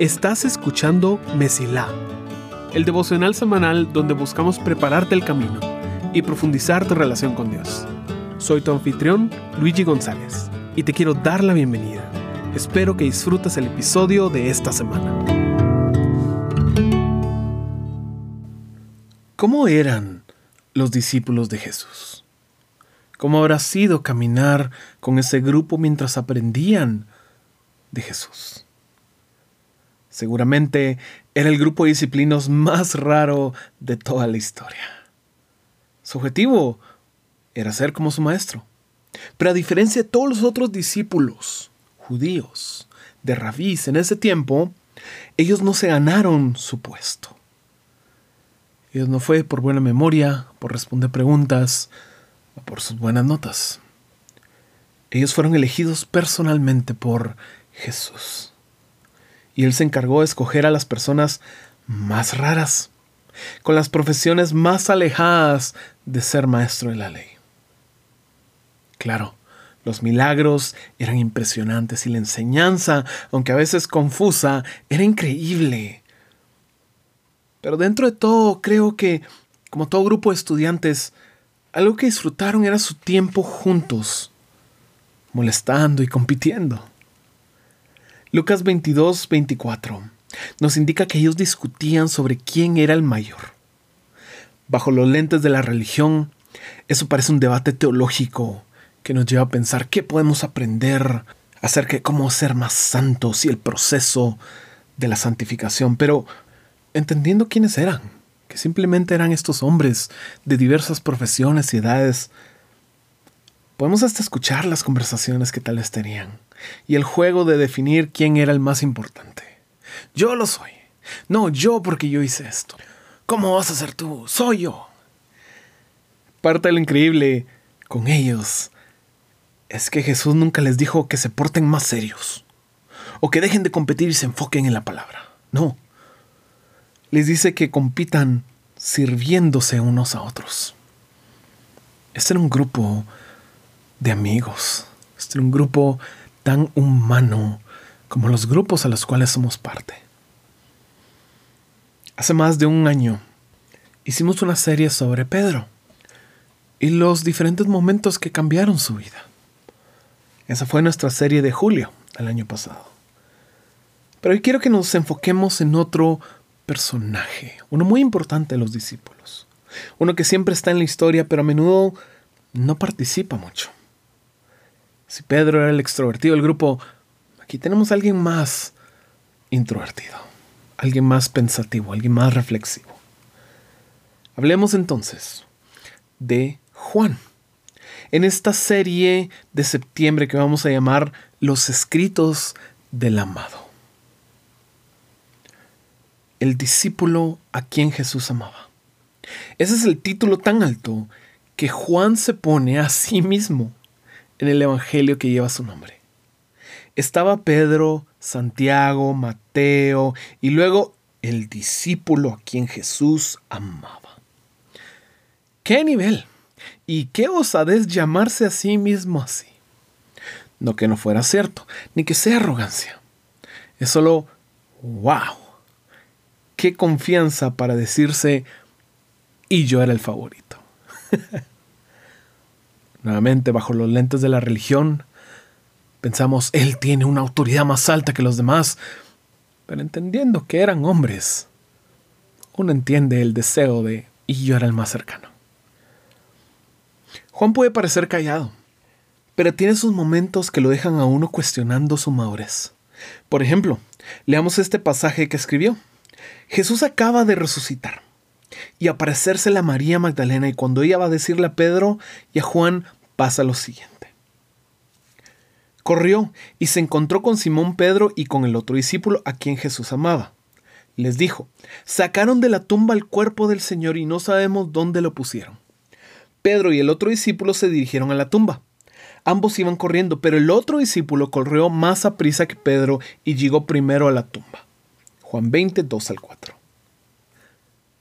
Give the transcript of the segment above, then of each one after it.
Estás escuchando Mesilá, el devocional semanal donde buscamos prepararte el camino y profundizar tu relación con Dios. Soy tu anfitrión, Luigi González, y te quiero dar la bienvenida. Espero que disfrutes el episodio de esta semana. ¿Cómo eran los discípulos de Jesús? ¿Cómo habrá sido caminar con ese grupo mientras aprendían de Jesús? Seguramente era el grupo de disciplinos más raro de toda la historia. Su objetivo era ser como su maestro. Pero a diferencia de todos los otros discípulos judíos de rabís en ese tiempo, ellos no se ganaron su puesto. Ellos no fue por buena memoria, por responder preguntas o por sus buenas notas. Ellos fueron elegidos personalmente por Jesús y él se encargó de escoger a las personas más raras, con las profesiones más alejadas de ser maestro de la ley. Claro, los milagros eran impresionantes y la enseñanza, aunque a veces confusa, era increíble. Pero dentro de todo, creo que, como todo grupo de estudiantes, algo que disfrutaron era su tiempo juntos, molestando y compitiendo. Lucas 22, 24 nos indica que ellos discutían sobre quién era el mayor. Bajo los lentes de la religión, eso parece un debate teológico que nos lleva a pensar qué podemos aprender acerca de cómo ser más santos y el proceso de la santificación, pero entendiendo quiénes eran, que simplemente eran estos hombres de diversas profesiones y edades, podemos hasta escuchar las conversaciones que tal vez tenían y el juego de definir quién era el más importante. Yo lo soy. No, yo porque yo hice esto. ¿Cómo vas a ser tú? Soy yo. Parte de lo increíble con ellos es que Jesús nunca les dijo que se porten más serios o que dejen de competir y se enfoquen en la palabra. No. Les dice que compitan sirviéndose unos a otros. Este era un grupo de amigos. Este era un grupo tan humano como los grupos a los cuales somos parte. Hace más de un año hicimos una serie sobre Pedro y los diferentes momentos que cambiaron su vida. Esa fue nuestra serie de julio del año pasado. Pero hoy quiero que nos enfoquemos en otro personaje, uno muy importante de los discípulos, uno que siempre está en la historia pero a menudo no participa mucho. Si Pedro era el extrovertido del grupo, aquí tenemos a alguien más introvertido, alguien más pensativo, alguien más reflexivo. Hablemos entonces de Juan. En esta serie de septiembre que vamos a llamar Los escritos del amado. El discípulo a quien Jesús amaba. Ese es el título tan alto que Juan se pone a sí mismo en el Evangelio que lleva su nombre. Estaba Pedro, Santiago, Mateo y luego el discípulo a quien Jesús amaba. ¡Qué nivel! ¿Y qué osadez llamarse a sí mismo así? No que no fuera cierto, ni que sea arrogancia. Es solo, wow, qué confianza para decirse, y yo era el favorito. Nuevamente, bajo los lentes de la religión, pensamos, Él tiene una autoridad más alta que los demás, pero entendiendo que eran hombres, uno entiende el deseo de, y yo era el más cercano. Juan puede parecer callado, pero tiene sus momentos que lo dejan a uno cuestionando su madurez. Por ejemplo, leamos este pasaje que escribió. Jesús acaba de resucitar y aparecérsele a María Magdalena y cuando ella va a decirle a Pedro y a Juan pasa lo siguiente. Corrió y se encontró con Simón Pedro y con el otro discípulo a quien Jesús amaba. Les dijo, sacaron de la tumba el cuerpo del Señor y no sabemos dónde lo pusieron. Pedro y el otro discípulo se dirigieron a la tumba. Ambos iban corriendo, pero el otro discípulo corrió más a prisa que Pedro y llegó primero a la tumba. Juan 20, 2 al 4.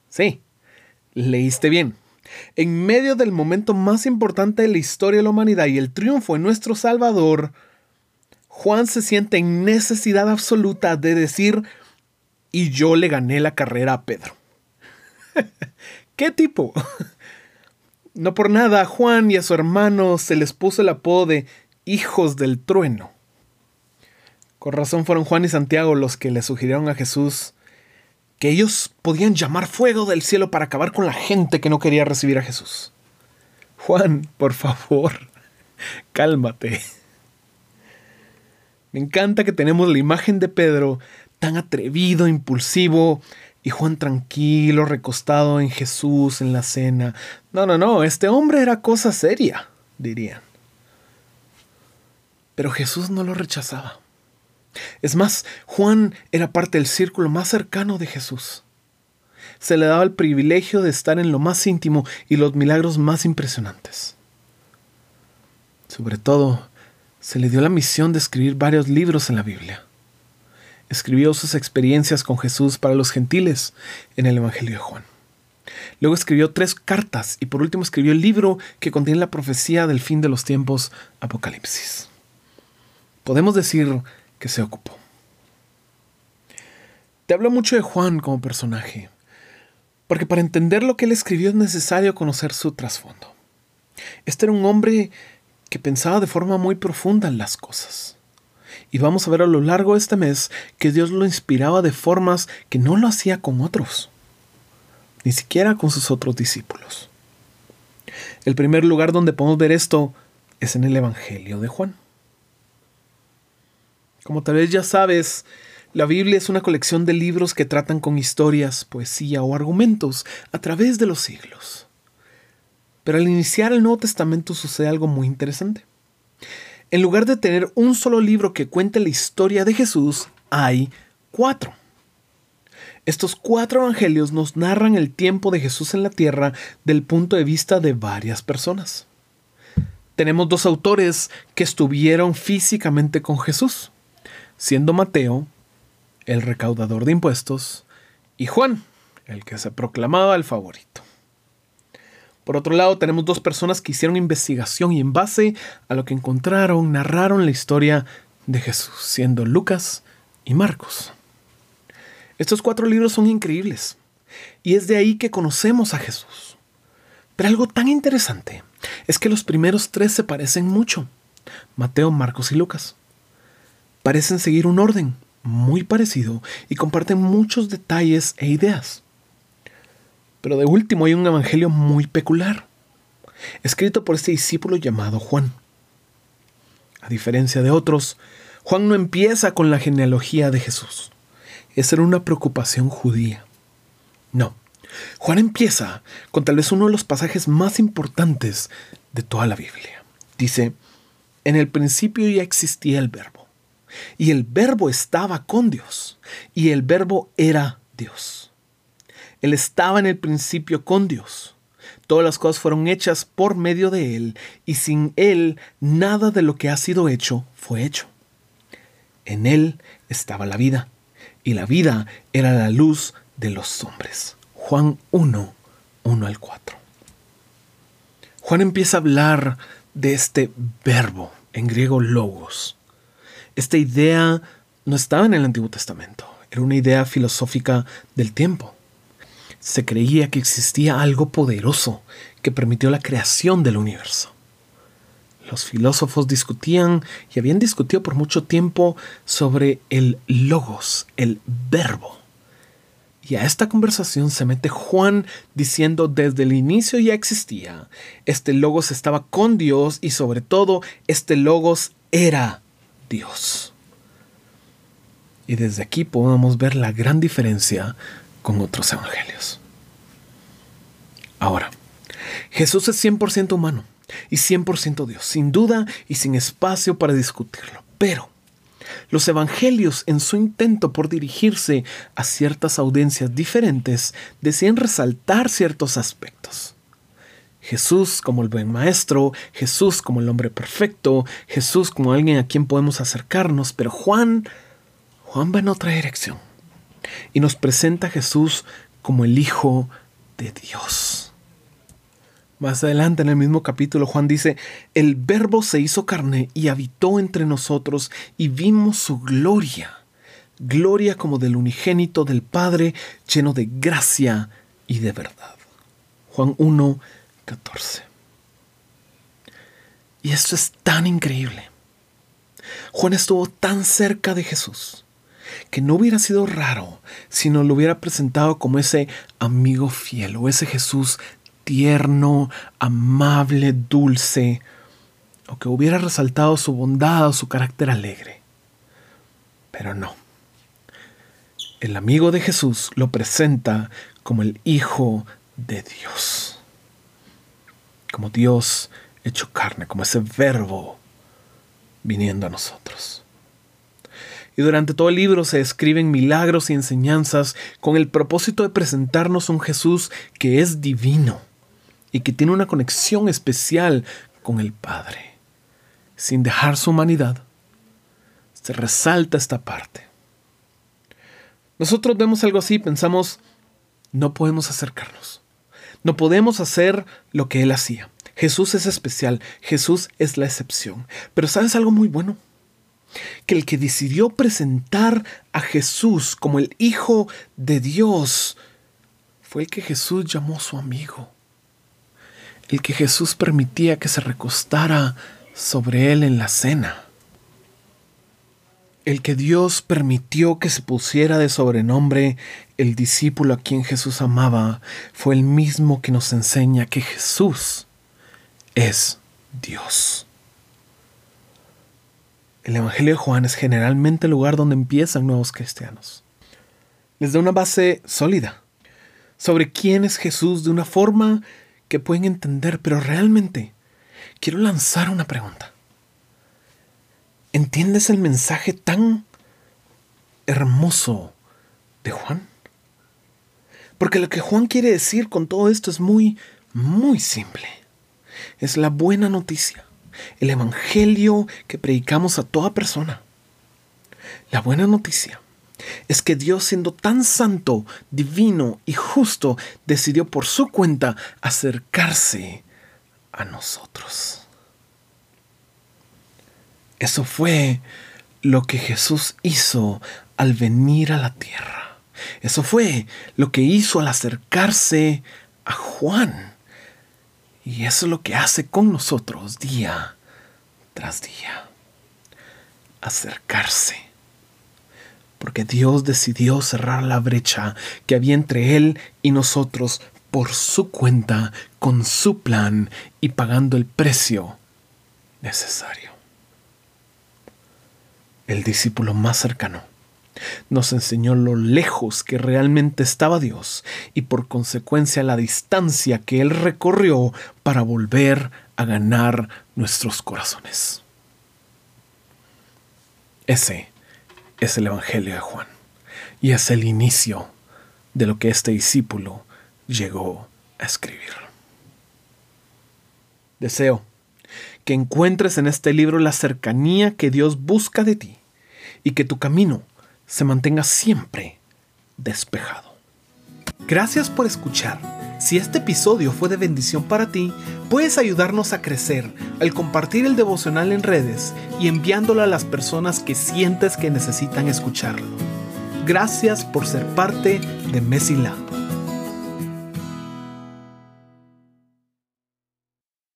Sí, leíste bien. En medio del momento más importante de la historia de la humanidad y el triunfo de nuestro Salvador, Juan se siente en necesidad absoluta de decir, y yo le gané la carrera a Pedro. ¿Qué tipo? No por nada Juan y a su hermano se les puso el apodo de hijos del trueno. Con razón fueron Juan y Santiago los que le sugirieron a Jesús que ellos podían llamar fuego del cielo para acabar con la gente que no quería recibir a Jesús. Juan, por favor, cálmate. Me encanta que tenemos la imagen de Pedro tan atrevido, impulsivo, y Juan tranquilo, recostado en Jesús en la cena. No, no, no, este hombre era cosa seria, dirían. Pero Jesús no lo rechazaba. Es más, Juan era parte del círculo más cercano de Jesús. Se le daba el privilegio de estar en lo más íntimo y los milagros más impresionantes. Sobre todo, se le dio la misión de escribir varios libros en la Biblia. Escribió sus experiencias con Jesús para los gentiles en el Evangelio de Juan. Luego escribió tres cartas y por último escribió el libro que contiene la profecía del fin de los tiempos, Apocalipsis. Podemos decir que se ocupó. Te hablo mucho de Juan como personaje, porque para entender lo que él escribió es necesario conocer su trasfondo. Este era un hombre que pensaba de forma muy profunda en las cosas. Y vamos a ver a lo largo de este mes que Dios lo inspiraba de formas que no lo hacía con otros, ni siquiera con sus otros discípulos. El primer lugar donde podemos ver esto es en el Evangelio de Juan. Como tal vez ya sabes, la Biblia es una colección de libros que tratan con historias, poesía o argumentos a través de los siglos. Pero al iniciar el Nuevo Testamento sucede algo muy interesante. En lugar de tener un solo libro que cuente la historia de Jesús, hay cuatro. Estos cuatro evangelios nos narran el tiempo de Jesús en la tierra del punto de vista de varias personas. Tenemos dos autores que estuvieron físicamente con Jesús siendo Mateo el recaudador de impuestos y Juan el que se proclamaba el favorito. Por otro lado, tenemos dos personas que hicieron investigación y en base a lo que encontraron, narraron la historia de Jesús, siendo Lucas y Marcos. Estos cuatro libros son increíbles y es de ahí que conocemos a Jesús. Pero algo tan interesante es que los primeros tres se parecen mucho, Mateo, Marcos y Lucas parecen seguir un orden muy parecido y comparten muchos detalles e ideas. Pero de último hay un evangelio muy peculiar, escrito por este discípulo llamado Juan. A diferencia de otros, Juan no empieza con la genealogía de Jesús. Esa era una preocupación judía. No, Juan empieza con tal vez uno de los pasajes más importantes de toda la Biblia. Dice, en el principio ya existía el verbo y el verbo estaba con Dios. Y el verbo era Dios. Él estaba en el principio con Dios. Todas las cosas fueron hechas por medio de Él, y sin Él nada de lo que ha sido hecho fue hecho. En Él estaba la vida, y la vida era la luz de los hombres. Juan 1, 1 al 4. Juan empieza a hablar de este verbo, en griego logos, esta idea no estaba en el Antiguo Testamento, era una idea filosófica del tiempo. Se creía que existía algo poderoso que permitió la creación del universo. Los filósofos discutían y habían discutido por mucho tiempo sobre el logos, el verbo. Y a esta conversación se mete Juan diciendo desde el inicio ya existía. Este logos estaba con Dios y sobre todo este logos era Dios. Y desde aquí podemos ver la gran diferencia con otros evangelios. Ahora, Jesús es 100% humano y 100% Dios, sin duda y sin espacio para discutirlo. Pero los evangelios, en su intento por dirigirse a ciertas audiencias diferentes, deciden resaltar ciertos aspectos. Jesús como el buen maestro, Jesús como el hombre perfecto, Jesús como alguien a quien podemos acercarnos, pero Juan, Juan va en otra dirección y nos presenta a Jesús como el Hijo de Dios. Más adelante en el mismo capítulo Juan dice, el verbo se hizo carne y habitó entre nosotros y vimos su gloria, gloria como del unigénito del Padre, lleno de gracia y de verdad. Juan 1, 14. Y esto es tan increíble. Juan estuvo tan cerca de Jesús que no hubiera sido raro si no lo hubiera presentado como ese amigo fiel o ese Jesús tierno, amable, dulce, o que hubiera resaltado su bondad o su carácter alegre. Pero no. El amigo de Jesús lo presenta como el Hijo de Dios. Como Dios hecho carne, como ese verbo viniendo a nosotros. Y durante todo el libro se describen milagros y enseñanzas con el propósito de presentarnos un Jesús que es divino y que tiene una conexión especial con el Padre. Sin dejar su humanidad, se resalta esta parte. Nosotros vemos algo así y pensamos, no podemos acercarnos. No podemos hacer lo que Él hacía. Jesús es especial, Jesús es la excepción. Pero ¿sabes algo muy bueno? Que el que decidió presentar a Jesús como el Hijo de Dios fue el que Jesús llamó su amigo el que Jesús permitía que se recostara sobre él en la cena. El que Dios permitió que se pusiera de sobrenombre el discípulo a quien Jesús amaba fue el mismo que nos enseña que Jesús es Dios. El Evangelio de Juan es generalmente el lugar donde empiezan nuevos cristianos. Les da una base sólida sobre quién es Jesús de una forma que pueden entender, pero realmente quiero lanzar una pregunta. ¿Entiendes el mensaje tan hermoso de Juan? Porque lo que Juan quiere decir con todo esto es muy, muy simple. Es la buena noticia, el evangelio que predicamos a toda persona. La buena noticia es que Dios siendo tan santo, divino y justo, decidió por su cuenta acercarse a nosotros. Eso fue lo que Jesús hizo al venir a la tierra. Eso fue lo que hizo al acercarse a Juan. Y eso es lo que hace con nosotros día tras día. Acercarse porque Dios decidió cerrar la brecha que había entre Él y nosotros por su cuenta, con su plan y pagando el precio necesario. El discípulo más cercano nos enseñó lo lejos que realmente estaba Dios y por consecuencia la distancia que Él recorrió para volver a ganar nuestros corazones. Ese es el Evangelio de Juan y es el inicio de lo que este discípulo llegó a escribir. Deseo que encuentres en este libro la cercanía que Dios busca de ti y que tu camino se mantenga siempre despejado. Gracias por escuchar. Si este episodio fue de bendición para ti, puedes ayudarnos a crecer al compartir el devocional en redes y enviándolo a las personas que sientes que necesitan escucharlo. Gracias por ser parte de Messi